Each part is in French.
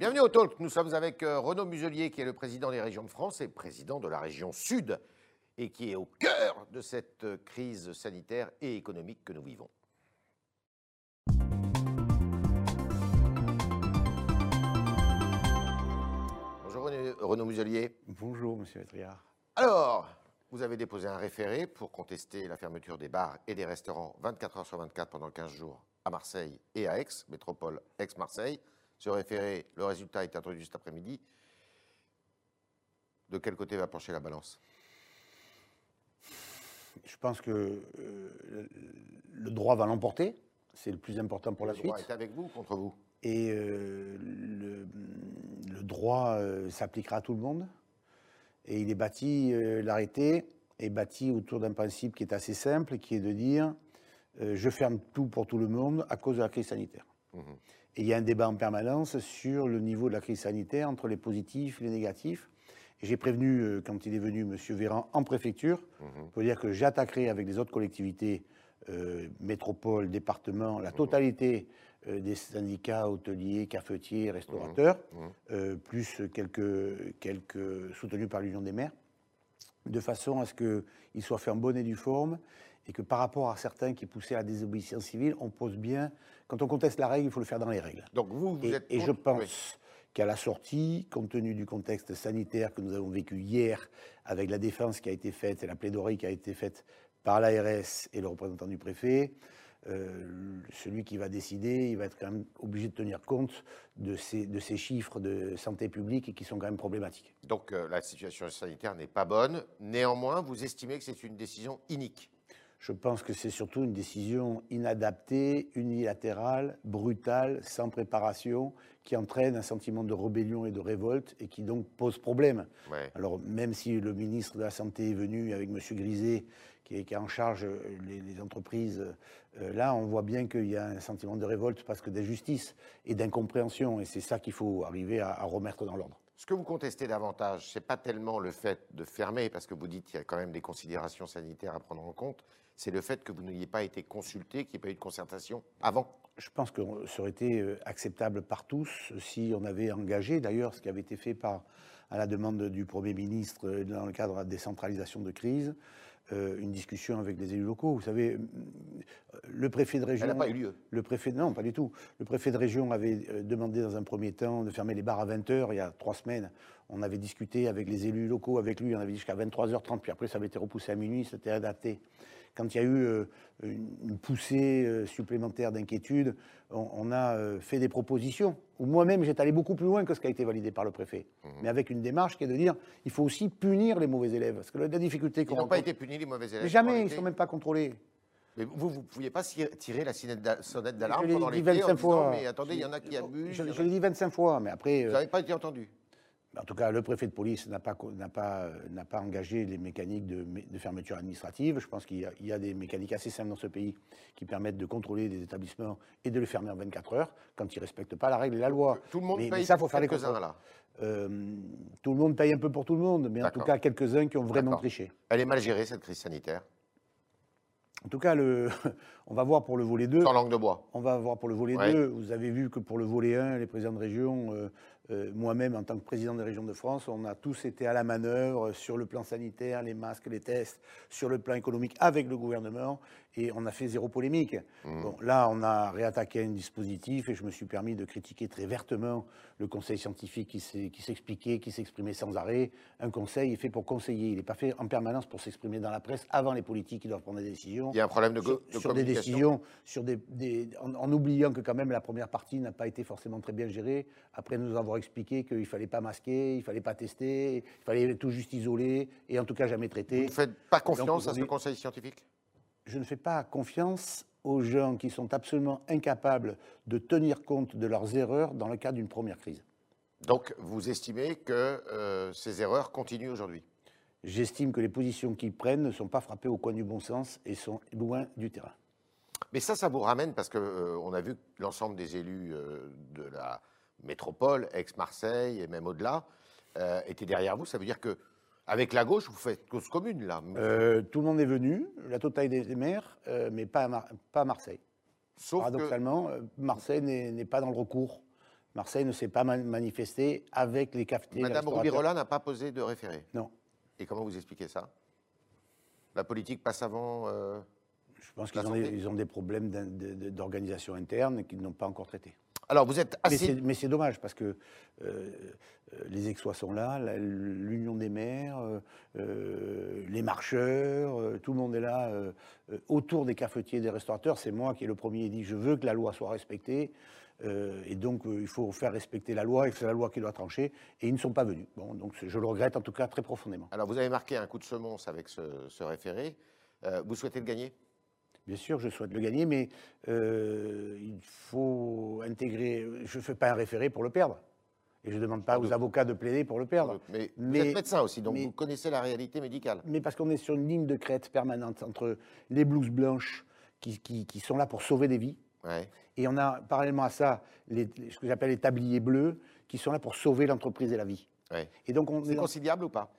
Bienvenue au Talk. Nous sommes avec euh, Renaud Muselier, qui est le président des régions de France et président de la région Sud, et qui est au cœur de cette euh, crise sanitaire et économique que nous vivons. Bonjour Renaud Muselier. Bonjour, monsieur Etriard. Alors, vous avez déposé un référé pour contester la fermeture des bars et des restaurants 24 heures sur 24 pendant 15 jours à Marseille et à Aix, métropole Aix-Marseille. Le résultat est introduit cet après-midi. De quel côté va pencher la balance? Je pense que euh, le- droit va l'emporter. C'est le plus important pour la Le droit suite. est avec vous ou contre vous? Et euh, le, le droit euh, s'appliquera à tout le monde. Et il est bâti, l'arrêté est bâti autour d'un principe qui est assez simple, qui est de dire je ferme tout pour tout le monde à cause de la crise sanitaire. Mhm. Et il y a un débat en permanence sur le niveau de la crise sanitaire entre les positifs et les négatifs. J'ai prévenu, euh, quand il est venu, M. Véran, en préfecture, Mhm. pour dire que j'attaquerai avec les autres collectivités, euh, métropole, département, la totalité euh, des syndicats hôteliers, cafetiers, restaurateurs, Mhm. euh, plus quelques, quelques soutenus par l'Union des maires, de façon à ce qu'ils soient faits en bonne et due forme, et que par rapport à certains qui poussaient à la désobéissance civile, on pose bien, quand on conteste la règle, il faut le faire dans les règles. Donc vous, vous Et, êtes et je pense oui. qu'à la sortie, compte tenu du contexte sanitaire que nous avons vécu hier, avec la défense qui a été faite et la plaidoirie qui a été faite par l'ARS et le représentant du préfet, euh, celui qui va décider, il va être quand même obligé de tenir compte de ces, chiffres de santé publique qui sont quand même problématiques. Donc euh, la situation sanitaire n'est pas bonne. Néanmoins, vous estimez que c'est une décision inique. Je pense que c'est surtout une décision inadaptée, unilatérale, brutale, sans préparation, qui entraîne un sentiment de rébellion et de révolte et qui donc pose problème. Ouais. Alors même si le ministre de la Santé est venu avec M. Griset, qui est, qui est en charge euh, les, les entreprises, euh, là on voit bien qu'il y a un sentiment de révolte parce que d'injustice et d'incompréhension, et c'est ça qu'il faut arriver à, à remettre dans l'ordre. Ce que vous contestez davantage, c'est pas tellement le fait de fermer, parce que vous dites qu'il y a quand même des considérations sanitaires à prendre en compte, c'est le fait que vous n'ayez pas été consulté, qu'il n'y ait pas eu de concertation avant. Je pense que ça aurait été euh, acceptable par tous si on avait engagé, d'ailleurs, ce qui avait été fait par, à la demande du Premier ministre euh, dans le cadre de la décentralisation de crise, euh, une discussion avec les élus locaux. Vous savez, le préfet de région. Elle n'a pas eu lieu. Le préfet, non, pas du tout. Le préfet de région avait demandé dans un premier temps de fermer les bars à 20h il y a trois semaines. On avait discuté avec les élus locaux, avec lui, on avait dit jusqu'à 23h30, puis après ça avait été repoussé à minuit, c'était adapté. Quand il y a eu euh, une, poussée euh, supplémentaire d'inquiétude, on, a euh, fait des propositions, où moi-même j'étais allé beaucoup plus loin que ce qui a été validé par le préfet, mais avec une démarche qui est de dire il faut aussi punir les mauvais élèves. Parce que la, difficulté Ils qu'on n'ont pas été punis, les mauvais élèves. Mais jamais, ils ne sont même pas contrôlés. Mais vous, vous ne pouviez pas tirer la sonnette d'alarme pendant dit l'été en 25 disant, fois. mais attendez, il y en a qui abusent. Je, je l'ai dit 25 fois, mais après, Vous n'avez pas été entendu. En tout cas, le préfet de police n'a pas, euh, pas engagé les mécaniques de, fermeture administrative. Je pense qu'il y, a- il y a des mécaniques assez simples dans ce pays qui permettent de contrôler des établissements et de les fermer en 24 heures quand ils ne respectent pas la règle et la loi. Tout le monde Mais- paye mais ça, faut faire les là. Euh, tout le monde paye un peu pour tout le monde, mais en tout cas, quelques-uns qui ont vraiment triché. Elle est mal gérée, cette crise sanitaire. En tout cas, le, on va voir pour le volet 2. Sans langue de bois. On va voir pour le volet Ouais. 2. Vous avez vu que pour le volet 1, les présidents de région, euh, euh, moi-même en tant que président des régions de France, on a tous été à la manœuvre sur le plan sanitaire, les masques, les tests, sur le plan économique avec le gouvernement, et on a fait zéro polémique. Mmh. Bon, là, on a réattaqué un dispositif et je me suis permis de critiquer très vertement le conseil scientifique qui s'expliquait, qui s'exprimait sans arrêt. Un conseil est fait pour conseiller, il n'est pas fait en permanence pour s'exprimer dans la presse avant les politiques qui doivent prendre des décisions Il y a un problème de, sur, de sur des décisions, sur des, des- en, en oubliant que quand même la première partie n'a pas été forcément très bien gérée. Après nous avoir expliqué qu'il ne fallait pas masquer, il ne fallait pas tester, il fallait tout juste isoler et en tout cas jamais Vous traiter. ne faites pas confiance à ce conseil scientifique? Je ne fais pas confiance aux gens qui sont absolument incapables de tenir compte de leurs erreurs dans le cadre d'une première crise. Donc, vous estimez que euh, ces erreurs continuent aujourd'hui? J'estime que les positions qu'ils prennent ne sont pas frappées au coin du bon sens et sont loin du terrain. Mais ça, ça vous ramène parce que euh, on a vu que l'ensemble des élus euh, de la métropole, ex-Marseille et même au-delà, étaient derrière vous. Ça veut dire que avec la gauche, vous faites cause commune là. Euh, tout le monde est venu, la totalité des maires, euh, mais pas à, Mar- pas à Marseille. Sauf Paradoxalement, euh, Marseille n'est pas dans le recours Marseille ne s'est pas manifesté avec les cafetiers. Madame Rubirola n'a pas posé de référé Non. Et comment vous expliquez ça? La politique passe avant euh, Je pense qu'ils ont, ont, des problèmes d'organisation interne qu'ils n'ont pas encore traités. Alors vous êtes assez... Mais c'est dommage parce que euh, euh, les Aixois sont là, l'Union des maires, les marcheurs, tout le monde est là autour des cafetiers et des restaurateurs. C'est moi qui ai le premier dit je veux que la loi soit respectée. Euh, et donc, euh, il faut faire respecter la loi, et c'est la loi qui doit trancher. Et ils ne sont pas venus. Bon, donc, je le regrette en tout cas très profondément. Alors, vous avez marqué un coup de semonce avec ce, référé. Euh, vous souhaitez le gagner? Bien sûr, je souhaite le gagner, mais il faut intégrer. Je ne fais pas un référé pour le perdre. Et je ne demande pas aux avocats de plaider pour le perdre. Mais, vous êtes médecin aussi, donc vous connaissez la réalité médicale. Mais parce qu'on est sur une ligne de crête permanente entre les blouses blanches qui, qui sont là pour sauver des vies, et on a parallèlement à ça les, ce que j'appelle les tabliers bleus qui sont là pour sauver l'entreprise et la vie. Et donc c'est conciliable ou pas?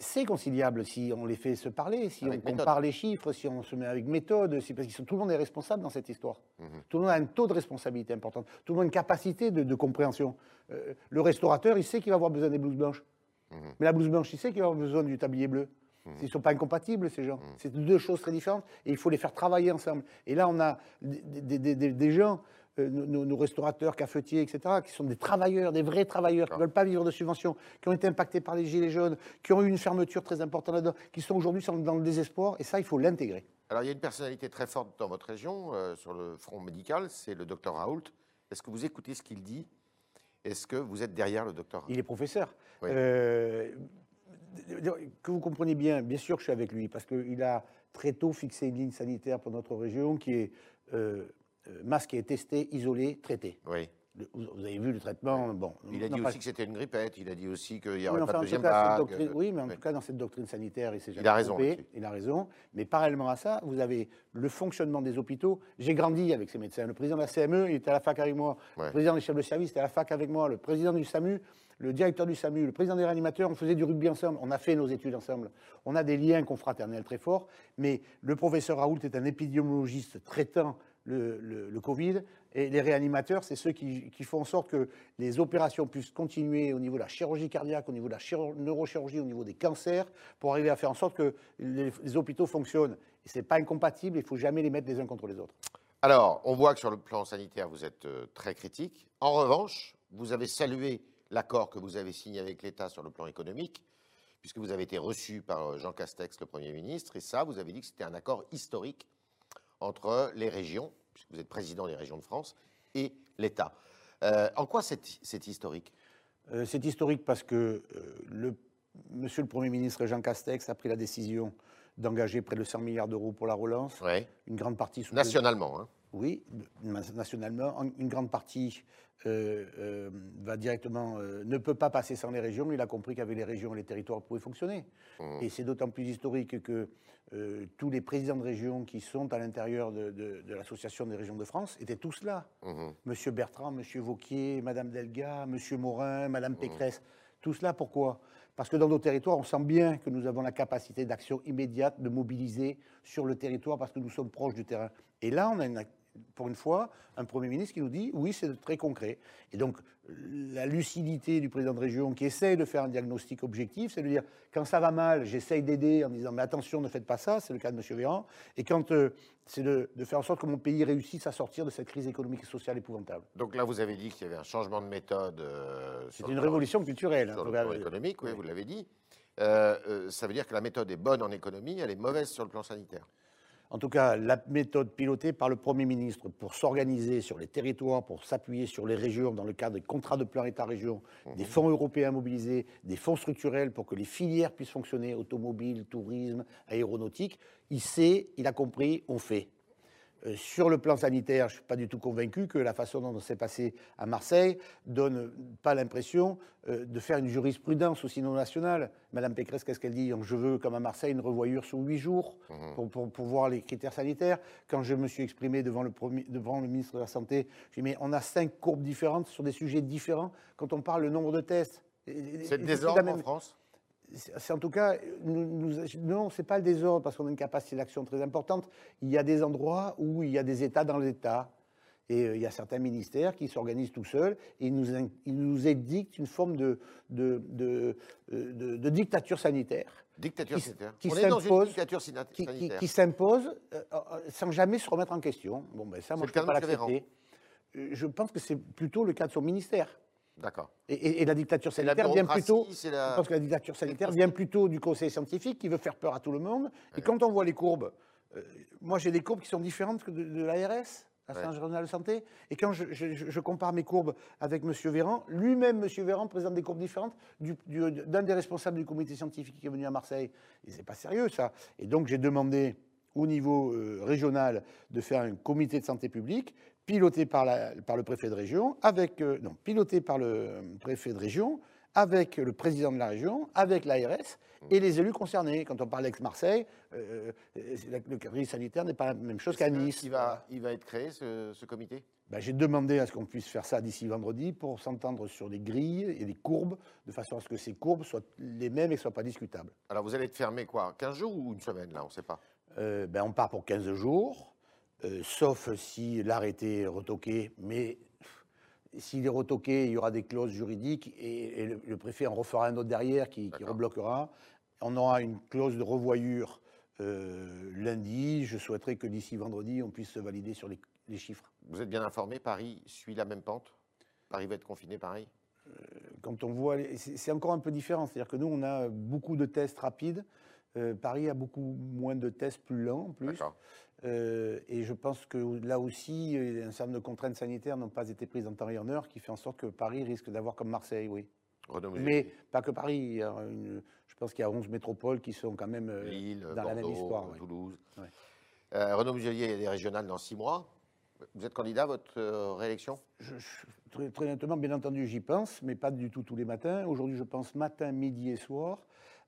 C'est conciliable si on les fait se parler, si on compare les chiffres, si on se met avec méthode, si, parce que tout le monde est responsable dans cette histoire. Mhm. Tout le monde a un taux de responsabilité important. Tout le monde a une capacité de, compréhension. Euh, le restaurateur, il sait qu'il va avoir besoin des blouses blanches. Mhm. Mais la blouse blanche, il sait qu'il va avoir besoin du tablier bleu. Mmh. Ils ne sont pas incompatibles, ces gens. C'est deux choses très différentes et il faut les faire travailler ensemble. Et là, on a des, gens, euh, nos, restaurateurs, cafetiers, etc., qui sont des travailleurs, des vrais travailleurs, qui ne veulent pas vivre de subventions, qui ont été impactés par les gilets jaunes, qui ont eu une fermeture très importante là-dedans, qui sont aujourd'hui dans le désespoir. Et ça, il faut l'intégrer. Alors, il y a une personnalité très forte dans votre région, euh, sur le front médical, c'est le docteur Raoult. Est-ce que vous écoutez ce qu'il dit? Est-ce que vous êtes derrière le docteur Il est professeur. Euh, que vous compreniez bien, bien sûr que je suis avec lui, parce qu'il a très tôt fixé une ligne sanitaire pour notre région qui est euh, euh masqué, testé, isolé, traité. Oui. vous avez vu le traitement. Bon, il a dit aussi que c'était une grippette, il a dit aussi qu'il n'y aurait pas de deuxième vague. oui, mais en tout cas, dans cette doctrine sanitaire, il s'est jamais il a raison. il a raison. Mais parallèlement à ça, vous avez le fonctionnement des hôpitaux. J'ai grandi avec ces médecins. Le président de la CME, il était à la fac avec moi. Le président des chefs de service était à la fac avec moi. Le président du SAMU, le directeur du SAMU, le président des réanimateurs, on faisait du rugby ensemble, on a fait nos études ensemble. On a des liens confraternels très forts, mais le professeur Raoult est un épidémiologiste traitant le, Covid, et les réanimateurs, c'est ceux qui, font en sorte que les opérations puissent continuer au niveau de la chirurgie cardiaque, au niveau de la neurochirurgie, au niveau des cancers, pour arriver à faire en sorte que les, hôpitaux fonctionnent. Ce n'est pas incompatible, il ne faut jamais les mettre les uns contre les autres. Alors, on voit que sur le plan sanitaire, vous êtes euh, très critique. En revanche, vous avez salué l'accord que vous avez signé avec l'État sur le plan économique, puisque vous avez été reçu par euh, Jean Castex, le Premier ministre, et ça, vous avez dit que c'était un accord historique entre les régions, puisque vous êtes président des régions de France, et l'État. Euh, en quoi c'est historique? Euh, C'est historique parce que le, Monsieur le Premier ministre Jean Castex a pris la décision d'engager près de 100 milliards d'euros pour la relance. Une grande partie nationalement. Hein. Oui, nationalement. Une grande partie euh, euh, va directement, euh, ne peut pas passer sans les régions. Il a compris qu'avec les régions, les territoires pouvaient fonctionner. Mmh. Et c'est d'autant plus historique que tous les présidents de régions qui sont à l'intérieur de, l'Association des régions de France étaient tous là. Mmh. Monsieur Bertrand, Monsieur Vauquier, Madame Delga, Monsieur Morin, Madame mmh. Pécresse. Tous là, pourquoi? Parce que dans nos territoires, on sent bien que nous avons la capacité d'action immédiate, de mobiliser sur le territoire parce que nous sommes proches du terrain. Et là, on a une pour une fois, un Premier ministre qui nous dit oui, c'est très concret. Et donc, la lucidité du président de région qui essaye de faire un diagnostic objectif, c'est de dire quand ça va mal, j'essaye d'aider en disant mais attention, ne faites pas ça, c'est le cas de M. Véran. Et quand euh, c'est de, faire en sorte que mon pays réussisse à sortir de cette crise économique et sociale épouvantable. Donc là, vous avez dit qu'il y avait un changement de méthode. Euh, c'est une révolution culturelle. Hein, sur le plan économique, oui, vous l'avez dit. Euh, ça veut dire que la méthode est bonne en économie, elle est mauvaise sur le plan sanitaire en tout cas la méthode pilotée par le Premier ministre pour s'organiser sur les territoires, pour s'appuyer sur les régions dans le cadre des contrats de plan État-région, mmh. des fonds européens mobilisés, des fonds structurels pour que les filières puissent fonctionner, automobile, tourisme, aéronautique, il sait, il a compris, on fait. Euh, sur le plan sanitaire, je ne suis pas du tout convaincu que la façon dont s'est passé à Marseille donne pas l'impression euh, de faire une jurisprudence aussi non nationale. Madame Pécresse, qu'est-ce qu'elle dit? Je veux, comme à Marseille, une revoyure sur huit jours mmh. pour, pour, voir les critères sanitaires. Quand je me suis exprimé devant le, premier, devant le ministre de la Santé, j'ai dit Mais on a cinq courbes différentes sur des sujets différents quand on parle le nombre de tests. C'est le désordre en France? C'est en tout cas, nous, non, ce n'est pas le désordre parce qu'on a une capacité d'action très importante. Il y a des endroits où il y a des États dans l'État. Et euh, il y a certains ministères qui s'organisent tout seuls et ils nous, ils nous édictent une forme de, de, de, euh, de- de dictature sanitaire Dictature qui- sanitaire. qui On est dans une s'impose- dictature sina- qui, qui- sanitaire. qui s'impose euh, sans jamais se remettre en question. Bon, ben ça, moi, je ne peux pas l'accepter. Je pense que c'est plutôt le cas de son ministère. D'accord. Et, et- et la dictature la sanitaire vient plutôt. c'est la- Je pense que la dictature sanitaire vient plutôt du conseil scientifique qui veut faire peur à tout le monde. Et quand on voit les courbes, euh, moi j'ai des courbes qui sont différentes que de, de l'ARS, l'Agence régionale de santé. Et quand je, je- je- je compare mes courbes avec M. Véran, lui-même, M. Véran, présente des courbes différentes du- du- d'un des responsables du comité scientifique qui est venu à Marseille. Et c'est pas sérieux ça. Et donc j'ai demandé au niveau euh, régional de faire un comité de santé publique piloté par, la- par le préfet de région, avec, euh, non, piloté par le préfet de région, avec le président de la région, avec l'ARS et les élus concernés. Quand on parle d'Aix-Marseille, euh, euh, le cadre sanitaire n'est pas la même chose qu'à Nice. Il va, il va être créé, ce, ce comité? Ben, J'ai demandé à ce qu'on puisse faire ça d'ici vendredi pour s'entendre sur des grilles et des courbes, de façon à ce que ces courbes soient les mêmes et ne soient pas discutables. Alors, vous allez être fermé, quoi 15 jours ou une semaine, là On ne sait pas? Euh, ben, on part pour 15 jours, euh, sauf si l'arrêté est retoqué, mais s'il est retoqué, il y aura des clauses juridiques et, et le, le préfet en refera un autre derrière qui, rebloquera. On aura une clause de revoyure euh, lundi. Je souhaiterais que d'ici vendredi, on puisse se valider sur les, les chiffres. Vous êtes bien informé Paris suit la même pente? Paris va être confiné pareil Quand on voit, c'est c'est encore un peu différent. C'est-à-dire que nous, on a beaucoup de tests rapides. Euh, Paris a beaucoup moins de tests plus lents en plus. Euh, et je pense que là aussi, euh, un certain nombre de contraintes sanitaires n'ont pas été prises en temps et en heure, qui fait en sorte que Paris risque d'avoir comme Marseille, oui. Renaud Mais pas que Paris. une- je pense qu'il y a 11 métropoles qui sont quand même euh, Lille, dans la même Bordeaux, histoire. Toulouse. Ouais. Euh, Renaud Muselier, il y a des régionales dans six mois. Vous êtes candidat à votre euh, réélection? Je- je- très, très honnêtement, bien entendu, j'y pense, mais pas du tout tous les matins. Aujourd'hui, je pense matin, midi et soir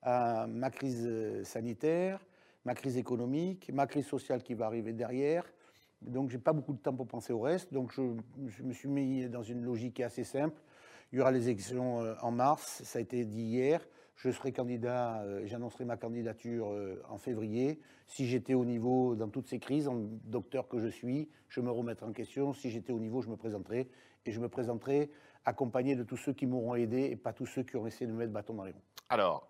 à ma crise sanitaire, ma crise économique, ma crise sociale qui va arriver derrière. Donc, j'ai pas beaucoup de temps pour penser au reste. Donc, je, me suis mis dans une logique assez simple. Il y aura les élections euh, en mars, ça a été dit hier. Je serai candidat, euh, j'annoncerai ma candidature euh, en février. Si j'étais au niveau dans toutes ces crises, en docteur que je suis, je me remettrai en question. Si j'étais au niveau, je me présenterai. Et je me présenterai accompagné de tous ceux qui m'auront aidé et pas tous ceux qui auront essayé de me mettre bâton dans les roues. Alors,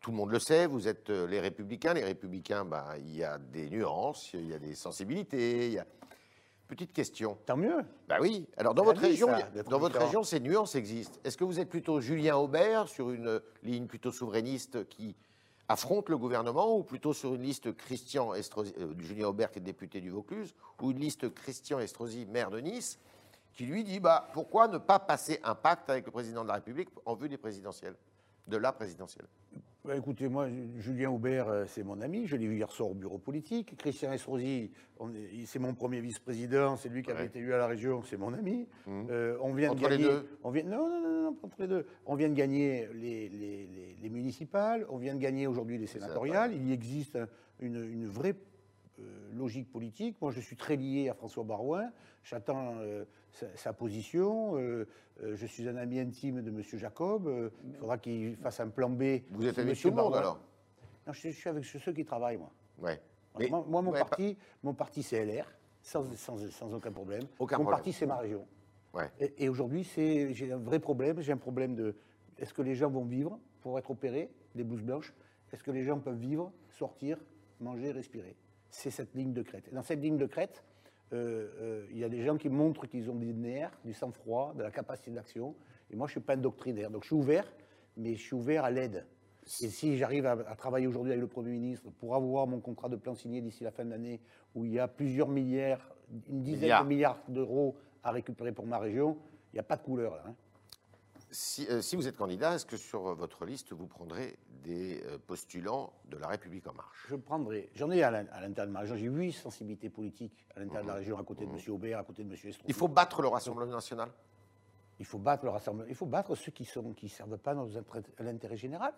tout le monde le sait, vous êtes euh, les républicains. Les républicains, bah, il y a des nuances, il y a des sensibilités. il y a- Petite question. Tant mieux. Bah oui. Alors dans votre vie, région, ça, dans votre région, ces nuances existent. Est-ce que vous êtes plutôt Julien Aubert sur une ligne plutôt souverainiste qui affronte le gouvernement, ou plutôt sur une liste Christian Estrosi, euh, Julien Aubert qui est député du Vaucluse, ou une liste Christian Estrosi, maire de Nice, qui lui dit bah pourquoi ne pas passer un pacte avec le président de la République en vue des présidentielles, de la présidentielle. Bah, écoutez, moi, Julien Aubert, euh, c'est mon ami. Je l'ai vu hier soir au bureau politique. Christian Estrosi, c'est mon premier vice-président. C'est lui qui avait Ouais. été élu à la région. C'est mon ami. Mhm. Euh, on vient Entre de les gagner. deux? On vient, non, non, non, non, pas entre les deux. On vient de gagner les, les- les- les municipales. On vient de gagner aujourd'hui les sénatoriales. Il y existe un- une, une vraie logique politique. Moi, je suis très lié à François Barouin. J'attends euh, sa, sa position. Euh, euh, je suis un ami intime de M. Jacob. Euh, il faudra qu'il fasse un plan B. Vous êtes avec monsieur tout le monde alors non, je, je suis avec ceux qui travaillent, moi. Ouais. Mais- moi, moi, mon, ouais, parti, mon parti, c'est LR, sans, sans, sans aucun problème. Aucun mon problème. parti, c'est ma région. Ouais. Et, et aujourd'hui, j'ai un vrai problème. J'ai un problème de est-ce que les gens vont vivre pour être opérés, les blouses blanches? Est-ce que les gens peuvent vivre, sortir, manger, respirer? C'est cette ligne de crête. Et dans cette ligne de crête, euh, euh, il y a des gens qui montrent qu'ils ont des nerfs, du sang-froid, de la capacité d'action. Et moi, je ne suis pas un doctrinaire. Donc, je suis ouvert, mais je suis ouvert à l'aide. Et si j'arrive à, à travailler aujourd'hui avec le Premier ministre pour avoir mon contrat de plan signé d'ici la fin de l'année, où il y a plusieurs milliards, une dizaine Milliards. de milliards d'euros à récupérer pour ma région, il n'y a pas de couleur là. hein. Si, euh, si vous êtes candidat, est-ce que sur votre liste, vous prendrez des euh, postulants de la République En Marche Je prendrai, j'en ai à l'in- à l'intérieur de ma région, j'ai huit sensibilités politiques à l'intérieur Mhm. de la région, à côté de M. Aubert, à côté de M. Estrosi. Il faut battre le Rassemblement national? Il faut battre le rassemblement, il faut battre ceux qui ne qui servent pas à l'intérêt général.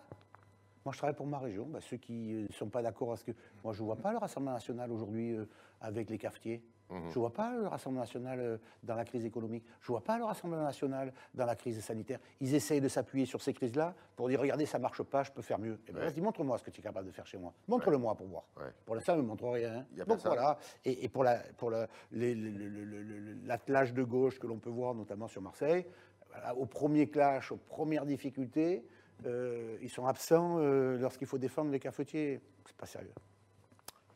Moi, je travaille pour ma région. Bah, ceux qui ne sont pas d'accord, parce que moi, je ne vois pas le Rassemblement national aujourd'hui euh, avec les cafetiers. Je ne vois pas le Rassemblement national euh, dans la crise économique. Je ne vois pas le Rassemblement national dans la crise sanitaire. Ils essayent de s'appuyer sur ces crises-là pour dire regardez, ça ne marche pas, je peux faire mieux. Eh ben, Ouais. Vas-y, montre-moi ce que tu es capable de faire chez moi. Montre-le-moi pour voir. Ouais. Pour l'instant, il ne montre rien. Il y a Donc voilà. Et, et pour la- pour la- les- les- le- le- le- le- l'attelage de gauche que l'on peut voir, notamment sur Marseille, voilà, au premier clash, aux premières difficultés, euh, ils sont absents euh, lorsqu'il faut défendre les cafetiers. C'est pas sérieux.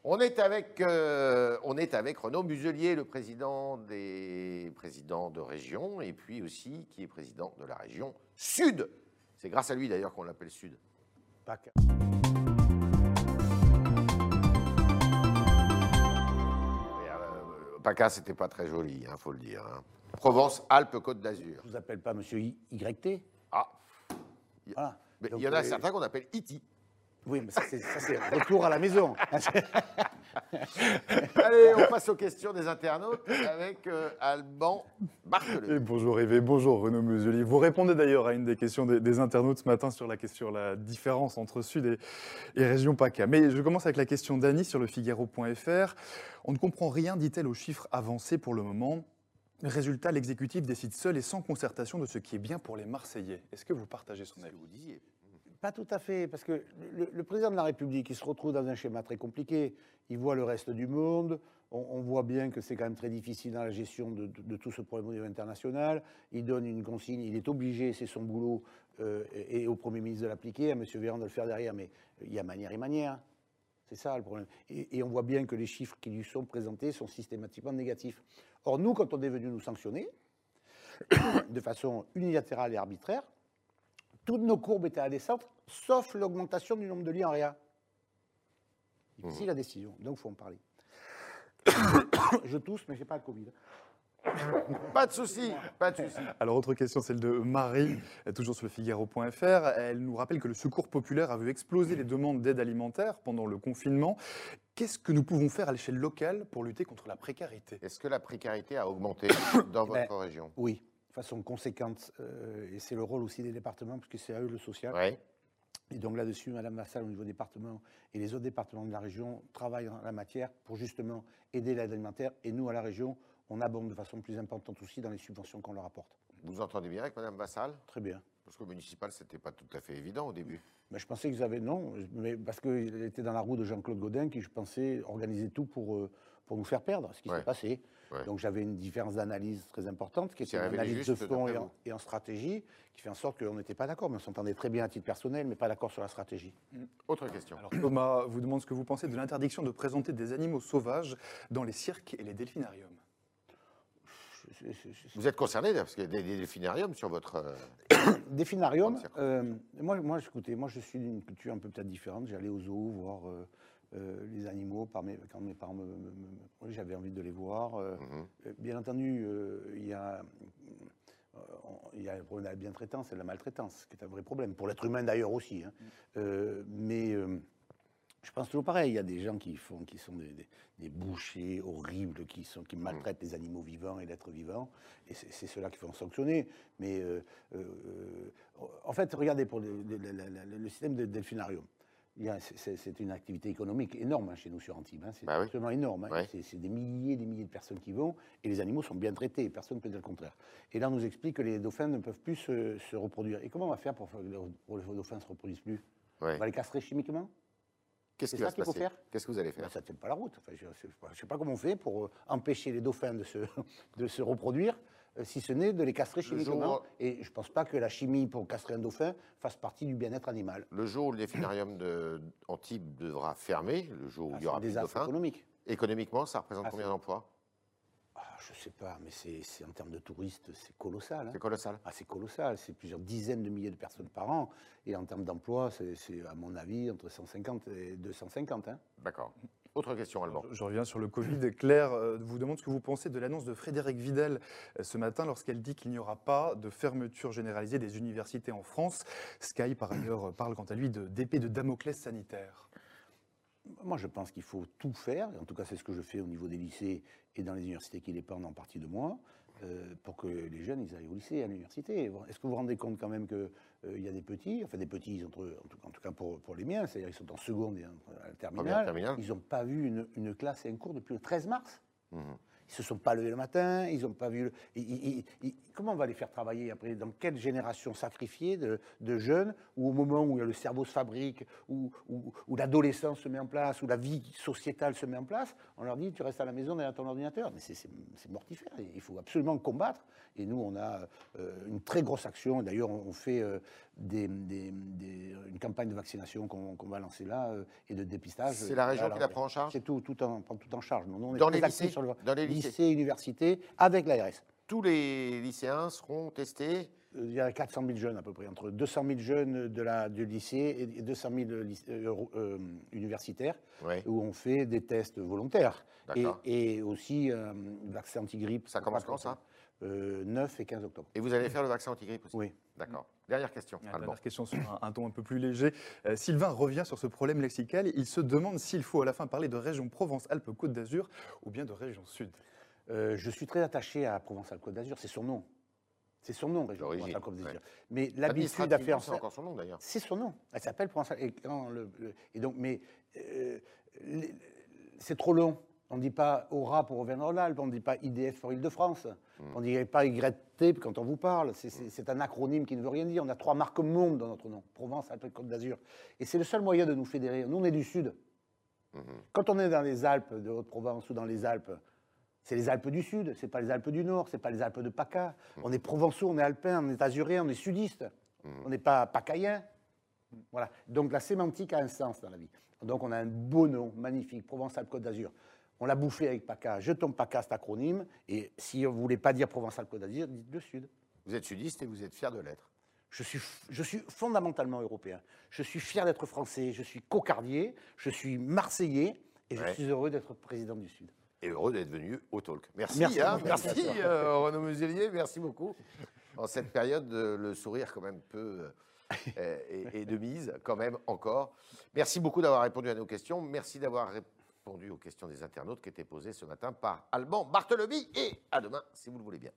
On est avec, euh, on est avec Renaud Muselier, le président des présidents de région, et puis aussi qui est président de la région Sud. C'est grâce à lui d'ailleurs qu'on l'appelle Sud. Et, euh, PACA, c'était pas très joli, il faut le dire. hein. Provence, Alpes, Côte d'Azur. Je vous appelle pas Monsieur YT. Ah, Voilà. mais il y en a euh, certains qu'on appelle Iti. Oui, mais ça, c'est retour à la maison. Allez, on passe aux questions des internautes avec euh, Alban Et bonjour Yves, bonjour Renaud Muselier. Vous répondez d'ailleurs à une des questions des, des internautes ce matin sur la question la différence entre Sud et, et région PACA. Mais je commence avec la question d'Annie sur le Figaro.fr. On ne comprend rien, dit-elle, aux chiffres avancés pour le moment. Résultat, l'exécutif décide seul et sans concertation de ce qui est bien pour les Marseillais. Est-ce que vous partagez son avis? Pas tout à fait, parce que le, président de la République, il se retrouve dans un schéma très compliqué. Il voit le reste du monde. On, voit bien que c'est quand même très difficile dans la gestion de, tout ce problème international. Il donne une consigne, il est obligé, c'est son boulot, euh, et, et au Premier ministre de l'appliquer, à M. Véran de le faire derrière. Mais il y a manière et manière. C'est ça le problème. Et, et on voit bien que les chiffres qui lui sont présentés sont systématiquement négatifs. Or, nous, quand on est venu nous sanctionner, de façon unilatérale et arbitraire, toutes nos courbes étaient à descente, sauf l'augmentation du nombre de lits en réa. Difficile la décision, donc il faut en parler. Je tousse, mais je n'ai pas le Covid. Pas de souci, pas de souci. Alors, autre question, celle de Marie, toujours sur le Figaro.fr. Elle nous rappelle que le Secours populaire a vu exploser les demandes d'aide alimentaire pendant le confinement. Qu'est-ce que nous pouvons faire à l'échelle locale pour lutter contre la précarité? Est-ce que la précarité a augmenté dans Ben, votre région? Oui, façon conséquente, euh, et c'est le rôle aussi des départements, puisque c'est à eux le social. Et donc là-dessus, Madame Massal, au niveau département, et les autres départements de la région travaillent en la matière pour justement aider l'aide alimentaire. Et nous, à la région, on abonde de façon plus importante aussi dans les subventions qu'on leur apporte. Vous entendez bien avec Madame Vassal? Très bien. Parce qu'au municipal, c'était pas tout à fait évident au début. Mais je pensais qu'ils avaient. Non, mais parce qu'il était dans la roue de Jean-Claude Godin qui, je pensais, organisait tout pour, euh, pour nous faire perdre, ce qui Ouais. s'est passé. Ouais. Donc j'avais une différence d'analyse très importante, qui était une analyse de fond et en, vous. et en stratégie, qui fait en sorte qu'on n'était pas d'accord, mais on s'entendait très bien à titre personnel, mais pas d'accord sur la stratégie. Autre question. Alors Thomas vous demande ce que vous pensez de l'interdiction de présenter des animaux sauvages dans les cirques et les delphinariums. Vous êtes concerné parce qu'il y a des, des delphinariums sur votre. euh, Des finariums, euh, moi, moi, écoutez, moi je suis d'une culture un peu peut-être différente. J'allais au zoo voir euh, euh, les animaux par mes, quand mes parents me, j'avais envie de les voir. mhm. Bien entendu, il y a. Il y a le problème de la bientraitance et de la maltraitance, qui est un vrai problème, pour l'être humain d'ailleurs aussi. hein. Euh, mais je pense toujours pareil, il y a des gens qui, font, qui sont des, des- des bouchers horribles, qui, sont, qui maltraitent les animaux vivants et l'être vivant, et c'est ceux-là qu'il faut sanctionner. Mais euh, euh, en fait, regardez, pour le, le- le- le- le système de delphinarium, c'est- une activité économique énorme hein, chez nous sur Antibes. hein. C'est Bah oui. absolument énorme. hein. Ouais. C'est- des milliers et des milliers de personnes qui vont, et les animaux sont bien traités, personne ne peut dire le contraire. Et là, on nous explique que les dauphins ne peuvent plus se, se reproduire. Et comment on va faire pour, que les- pour que les dauphins ne se reproduisent plus? Ouais. On va les castrer chimiquement? Qu'est-ce qu'il faut faire Qu'est-ce que vous allez Ben, faire Ça ne tient pas la route. Enfin, je ne sais, pas- je sais pas comment on fait pour euh, empêcher les dauphins de se, de se reproduire, euh, si ce n'est de les castrer chimiquement. Et je ne pense pas que la chimie pour castrer un dauphin fasse partie du bien-être animal. Le jour où le delphinarium de Antibes devra fermer, le jour où Ah, il y aura des de affres dauphins, économiques. économiquement, ça représente Ah, combien d'emplois? Je ne sais pas, mais c'est en termes de touristes, c'est colossal. hein. C'est colossal. Ah, c'est colossal, c'est plusieurs dizaines de milliers de personnes par an. Et en termes d'emploi, c'est, à mon avis, entre 150 et 250. hein. D'accord. Autre question, Alban. Je, je reviens sur le Covid. Claire euh, vous demande ce que vous pensez de l'annonce de Frédéric Vidal euh, ce matin lorsqu'elle dit qu'il n'y aura pas de fermeture généralisée des universités en France. Sky, par ailleurs, parle quant à lui de- d'épée de Damoclès sanitaire. Moi, je pense qu'il faut tout faire, en tout cas, c'est ce que je fais au niveau des lycées et dans les universités qui dépendent en partie de moi, euh, pour que les jeunes ils aillent au lycée, à l'université. Est-ce que vous vous rendez compte quand même qu'il y a des petits, enfin des petits, ils ont entre- en, tout, en tout cas pour, pour les miens, c'est-à-dire ils sont en seconde et en, à la terminale, terminale. ils n'ont pas vu une, une classe et un cours depuis le 13 mars. Mhm. Ils se sont pas levés le matin, ils n'ont pas vu. le- comment on va les faire travailler après? Dans quelle génération sacrifiée de, jeunes où au moment où le cerveau se fabrique, où, l'adolescence se met en place, où la vie sociétale se met en place, on leur dit tu restes à la maison derrière ton ordinateur. Mais c'est- mortifère. Il faut absolument combattre. Et nous, on a euh, une très grosse action. D'ailleurs, on on fait euh, des- des- des- une campagne de vaccination qu'on va lancer là euh, et de dépistage. C'est la région Alors, qui la prend en charge C'est tout, tout en, prend tout en charge. Nous, on est Dans les lycées sur le Dans les lycées lycée, université, avec l'ARS. Tous les lycéens seront testés Euh, Il y a 400 000 jeunes à peu près, entre 200 000 jeunes de la, du lycée et 200 000 lyc- euh, euh, universitaires, Ouais. où on fait des tests volontaires. Et, et aussi euh, vaccin anti-grippe. Ça commence quand, ça euh, 9 et 15 octobre. Et vous allez faire le vaccin anti-grippe aussi Oui. D'accord. Dernière question. Dernière question sur un, un ton un peu plus léger. Euh, Sylvain revient sur ce problème lexical. Il se demande s'il faut à la fin parler de région Provence-Alpes-Côte d'Azur ou bien de région Sud. Euh, je suis très attaché à Provence-Alpes-Côte d'Azur, c'est son nom. C'est son nom, région Provence-Alpes-Côte d'Azur. ouais. Mais l'habitude à faire C'est encore son nom d'ailleurs. C'est son nom. Elle s'appelle Provence. Et, et donc, mais euh, les- c'est trop long. On ne dit pas Aura pour Auvergne-Rhône-Alpes, on ne dit pas IDF pour Île-de-France, Hmm. on ne dit pas YT quand on vous parle. C'est- C'est un acronyme qui ne veut rien dire. On a trois marques monde dans notre nom Provence, Alpes et Côte d'Azur. Et c'est le seul moyen de nous fédérer. Nous, on est du Sud. Mhm. Quand on est dans les Alpes de Haute-Provence ou dans les Alpes, c'est les Alpes du Sud, c'est pas les Alpes du Nord, c'est pas les Alpes de PACA. On est provençaux, on est alpins, on est azuréens, on est sudistes. On n'est pas pacaïens. Voilà. Donc la sémantique a un sens dans la vie. Donc on a un beau nom, magnifique, Provence-Alpes-Côte d'Azur. On l'a bouffé avec PACA. Jetons PACA, cet acronyme. Et si vous ne voulez pas dire Provence-Alpes-Côte d'Azur, dites le Sud. Vous êtes sudiste et vous êtes fier de l'être. Je suis, je suis fondamentalement européen. Je suis fier d'être français. Je suis cocardier. Je suis marseillais. Et je suis heureux d'être président du Sud. Et heureux d'être venu au talk. Merci, Merci, hein, merci. merci euh, Renaud Muselier, merci beaucoup. En cette période, euh, le sourire quand même peu euh, est, est de mise, quand même encore. Merci beaucoup d'avoir répondu à nos questions. Merci d'avoir répondu aux questions des internautes qui étaient posées ce matin par Alban Barthelemy. Et à demain, si vous le voulez bien.